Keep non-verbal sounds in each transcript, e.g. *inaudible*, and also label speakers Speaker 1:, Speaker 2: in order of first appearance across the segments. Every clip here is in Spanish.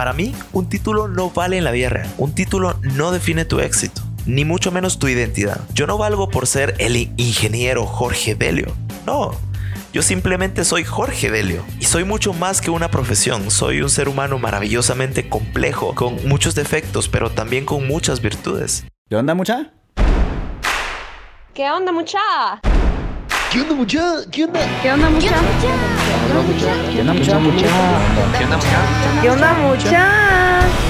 Speaker 1: Para mí, un título no vale en la vida real. Un título no define tu éxito, ni mucho menos tu identidad. Yo no valgo por ser el ingeniero Jorge Delio. No, yo simplemente soy Jorge Delio y soy mucho más que una profesión. Soy un ser humano maravillosamente complejo, con muchos defectos, pero también con muchas virtudes.
Speaker 2: ¿Qué onda, mucha?
Speaker 3: ¿Qué onda, mucha?
Speaker 4: ¿Qué onda, mucha? ¿Qué onda?
Speaker 3: ¿Qué onda, mucha?
Speaker 2: ¿Qué onda, mucha?
Speaker 4: ¿Qué onda, mucha?
Speaker 5: ¿Qué onda, mucha?
Speaker 3: ¿Qué onda, mucha?
Speaker 6: ¿Qué onda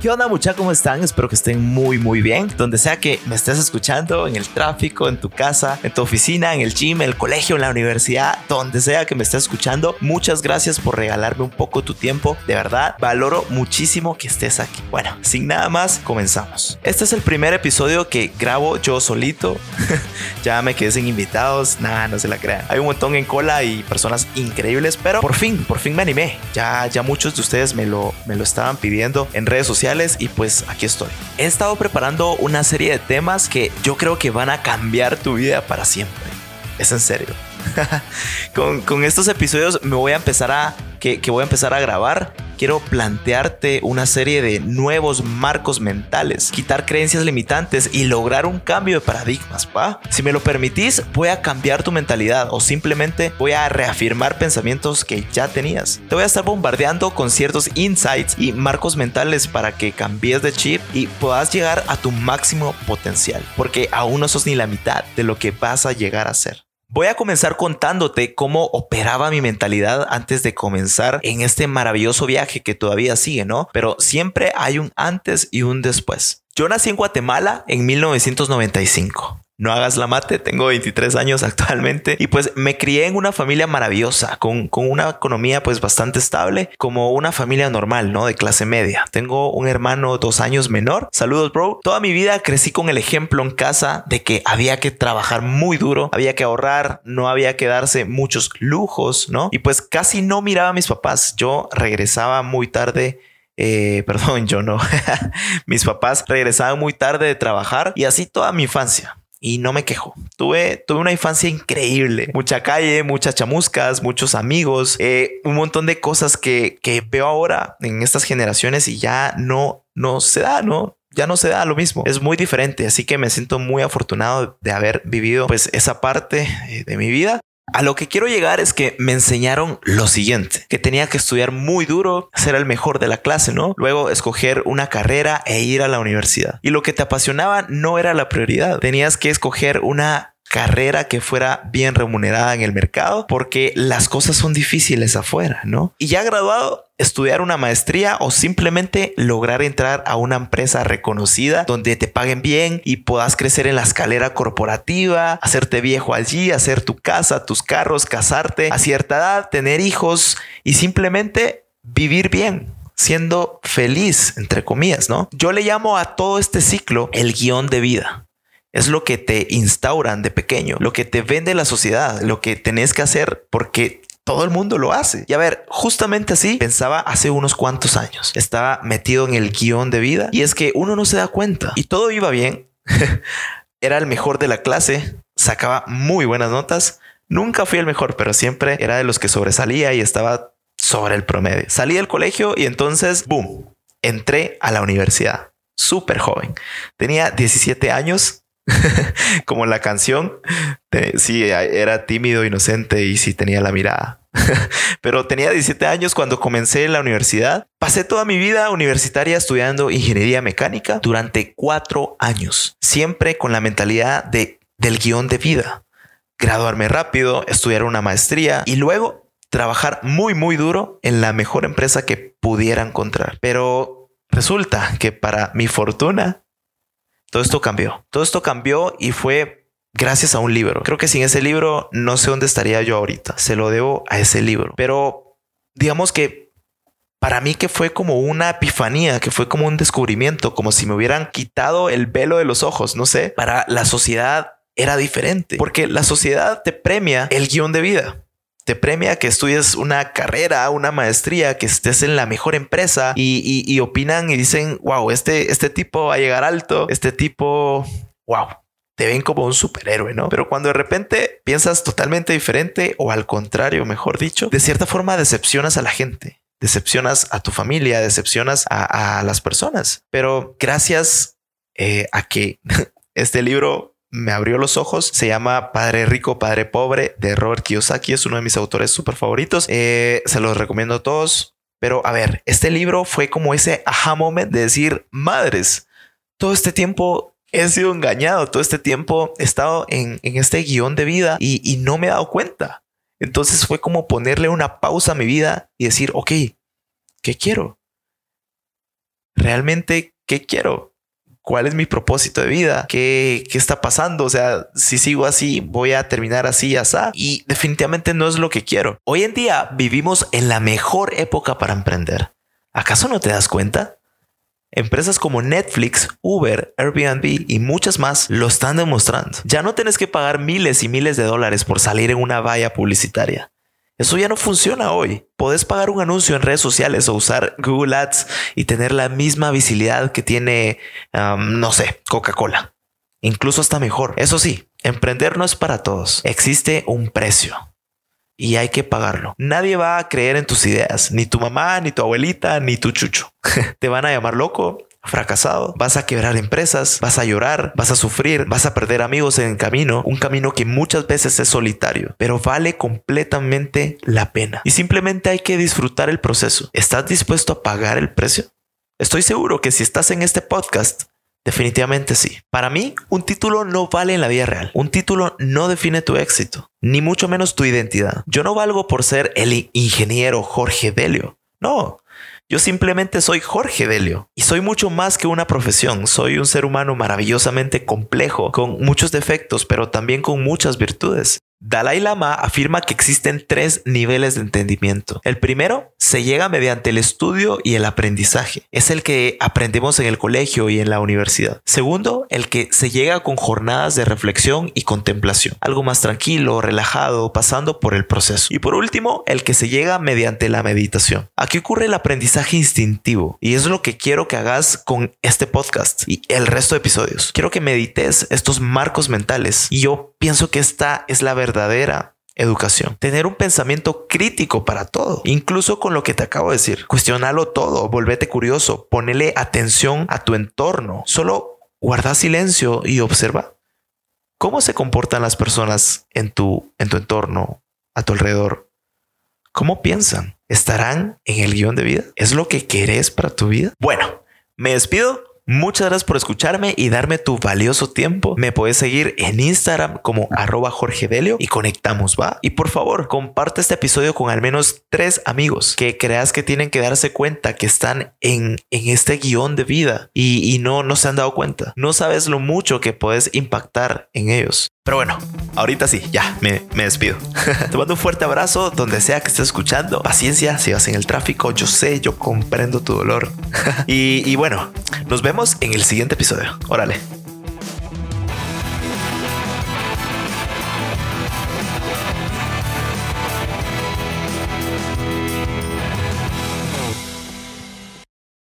Speaker 1: ¿Qué onda muchachos? ¿Cómo están? Espero que estén muy muy bien. Donde sea que me estés escuchando, en el tráfico, en tu casa, en tu oficina, en el gym, en el colegio, en la universidad, donde sea que me estés escuchando, muchas gracias por regalarme un poco tu tiempo. De verdad, valoro muchísimo que estés aquí. Bueno, sin nada más, comenzamos. Este es el primer episodio que grabo yo solito. *laughs* ya me quedé sin invitados, nada, no se la crean. Hay un montón en cola y personas increíbles, pero por fin, por fin me animé. Ya, ya muchos de ustedes me lo, me lo estaban pidiendo en redes sociales y pues aquí estoy. He estado preparando una serie de temas que yo creo que van a cambiar tu vida para siempre. Es en serio. *laughs* con, con, estos episodios me voy a empezar a que, que, voy a empezar a grabar. Quiero plantearte una serie de nuevos marcos mentales, quitar creencias limitantes y lograr un cambio de paradigmas, ¿pa? Si me lo permitís, voy a cambiar tu mentalidad o simplemente voy a reafirmar pensamientos que ya tenías. Te voy a estar bombardeando con ciertos insights y marcos mentales para que cambies de chip y puedas llegar a tu máximo potencial, porque aún no sos ni la mitad de lo que vas a llegar a ser. Voy a comenzar contándote cómo operaba mi mentalidad antes de comenzar en este maravilloso viaje que todavía sigue, ¿no? Pero siempre hay un antes y un después. Yo nací en Guatemala en 1995. No hagas la mate, tengo 23 años *laughs* actualmente y pues me crié en una familia maravillosa, con, con, una economía pues bastante estable, como una familia normal, ¿no? De clase media. Tengo un hermano dos años menor. Saludos, bro. Toda mi vida crecí con el ejemplo en casa de que había que trabajar muy duro, había que ahorrar, no había que darse muchos lujos, ¿no? Y pues casi no miraba a mis papás. Yo regresaba muy tarde eh, *laughs* perdón, yo no. *laughs* Mis papás regresaban muy tarde de trabajar y así toda mi infancia. Y no me quejo. Tuve, tuve una infancia increíble. Mucha calle, muchas chamuscas, muchos amigos, eh, un montón de cosas que, que veo ahora en estas generaciones y ya no, no se da, ¿no? ya no se da lo mismo. Es muy diferente, así que me siento muy afortunado de haber vivido pues esa parte eh, de mi vida. A lo que quiero llegar es que me enseñaron lo siguiente, que tenía que estudiar muy duro, ser el mejor de la clase, ¿no? Luego escoger una carrera e ir a la universidad. Y lo que te apasionaba no era la prioridad, tenías que escoger una carrera que fuera bien remunerada en el mercado porque las cosas son difíciles afuera, ¿no? Y ya graduado, estudiar una maestría o simplemente lograr entrar a una empresa reconocida donde te paguen bien y puedas crecer en la escalera corporativa, hacerte viejo allí, hacer tu casa, tus carros, casarte a cierta edad, tener hijos y simplemente vivir bien siendo feliz, entre comillas, ¿no? Yo le llamo a todo este ciclo el guion de vida. Es lo que te instauran de pequeño, lo que te vende la sociedad, lo que tenés que hacer porque todo el mundo lo hace. Y a ver, justamente así pensaba hace unos cuantos años. Estaba metido en el guion de vida y es que uno no se da cuenta y todo iba bien. *laughs* era el mejor de la clase, sacaba muy buenas notas. Nunca fui el mejor, pero siempre era de los que sobresalía y estaba sobre el promedio. Salí del colegio y entonces, boom, entré a la universidad. Súper joven. Tenía 17 años *laughs* como la canción, sí, era tímido, inocente y sí tenía la mirada. *laughs* Pero tenía 17 años cuando comencé la universidad. Pasé toda mi vida universitaria estudiando ingeniería mecánica durante cuatro años, siempre con la mentalidad de, del guion de vida. Graduarme rápido, estudiar una maestría y luego trabajar muy, muy duro en la mejor empresa que pudiera encontrar. Pero resulta que para mi fortuna, todo esto cambió. Todo esto cambió y fue gracias a un libro. Creo que sin ese libro no sé dónde estaría yo ahorita. Se lo debo a ese libro. Pero digamos que para mí que fue como una epifanía, que fue como un descubrimiento, como si me hubieran quitado el velo de los ojos, no sé, para la sociedad era diferente, porque la sociedad te premia el guion de vida. Te premia que estudies una carrera, una maestría, que estés en la mejor empresa y, y opinan y dicen, wow, este, este tipo va a llegar alto, este tipo, wow, te ven como un superhéroe, ¿no? Pero cuando de repente piensas totalmente diferente o al contrario, mejor dicho, de cierta forma decepcionas a la gente, decepcionas a tu familia, decepcionas a, las personas. Pero gracias eh, a que *laughs* este libro me abrió los ojos. Se llama Padre Rico, Padre Pobre de Robert Kiyosaki. Es uno de mis autores súper favoritos. Eh, se los recomiendo a todos. Pero a ver, este libro fue como ese aha moment de decir, madres, todo este tiempo he sido engañado, todo este tiempo he estado en, este guion de vida y, y no me he dado cuenta. Entonces fue como ponerle una pausa a mi vida y decir, ok, ¿qué quiero? ¿Realmente qué quiero? ¿Cuál es mi propósito de vida? ¿Qué, qué está pasando? O sea, si sigo así, voy a terminar así, así. Y definitivamente no es lo que quiero. Hoy en día vivimos en la mejor época para emprender. ¿Acaso no te das cuenta? Empresas como Netflix, Uber, Airbnb y muchas más lo están demostrando. Ya no tienes que pagar miles y miles de dólares por salir en una valla publicitaria. Eso ya no funciona hoy. Podés pagar un anuncio en redes sociales o usar Google Ads y tener la misma visibilidad que tiene, no sé, Coca-Cola. Incluso hasta mejor. Eso sí, emprender no es para todos. Existe un precio y hay que pagarlo. Nadie va a creer en tus ideas, ni tu mamá, ni tu abuelita, ni tu chucho. *laughs* Te van a llamar loco, fracasado, vas a quebrar empresas, vas a llorar, vas a sufrir, vas a perder amigos en el camino, un camino que muchas veces es solitario, pero vale completamente la pena. Y simplemente hay que disfrutar el proceso. ¿Estás dispuesto a pagar el precio? Estoy seguro que si estás en este podcast Definitivamente sí. Para mí, un título no vale en la vida real. Un título no define tu éxito, ni mucho menos tu identidad. Yo no valgo por ser el ingeniero Jorge Delio. No, yo simplemente soy Jorge Delio y soy mucho más que una profesión. Soy un ser humano maravillosamente complejo, con muchos defectos, pero también con muchas virtudes. Dalai Lama afirma que existen tres niveles de entendimiento. El primero se llega mediante el estudio y el aprendizaje. Es el que aprendemos en el colegio y en la universidad. Segundo, el que se llega con jornadas de reflexión y contemplación. Algo más tranquilo, relajado, pasando por el proceso. Y por último, el que se llega mediante la meditación. Aquí ocurre el aprendizaje instintivo y es lo que quiero que hagas con este podcast y el resto de episodios. Quiero que medites estos marcos mentales y yo pienso que esta es la verdad verdadera educación. Tener un pensamiento crítico para todo, incluso con lo que te acabo de decir. Cuestionalo todo, volvete curioso, ponele atención a tu entorno. Solo guarda silencio y observa cómo se comportan las personas en tu, en tu entorno, a tu alrededor. ¿Cómo piensan? ¿Estarán en el guion de vida? ¿Es lo que querés para tu vida? Bueno, me despido Muchas gracias por escucharme y darme tu valioso tiempo. Me puedes seguir en Instagram como arroba Jorge Delio y conectamos, va. Y por favor, comparte este episodio con al menos tres amigos que creas que tienen que darse cuenta que están en, en este guion de vida y, y no, no se han dado cuenta. No sabes lo mucho que puedes impactar en ellos. Pero bueno, ahorita sí, ya me, me despido. *laughs* Te mando un fuerte abrazo donde sea que estés escuchando. Paciencia si vas en el tráfico. Yo sé, yo comprendo tu dolor. *laughs* y, y bueno, nos vemos en el siguiente episodio. Órale.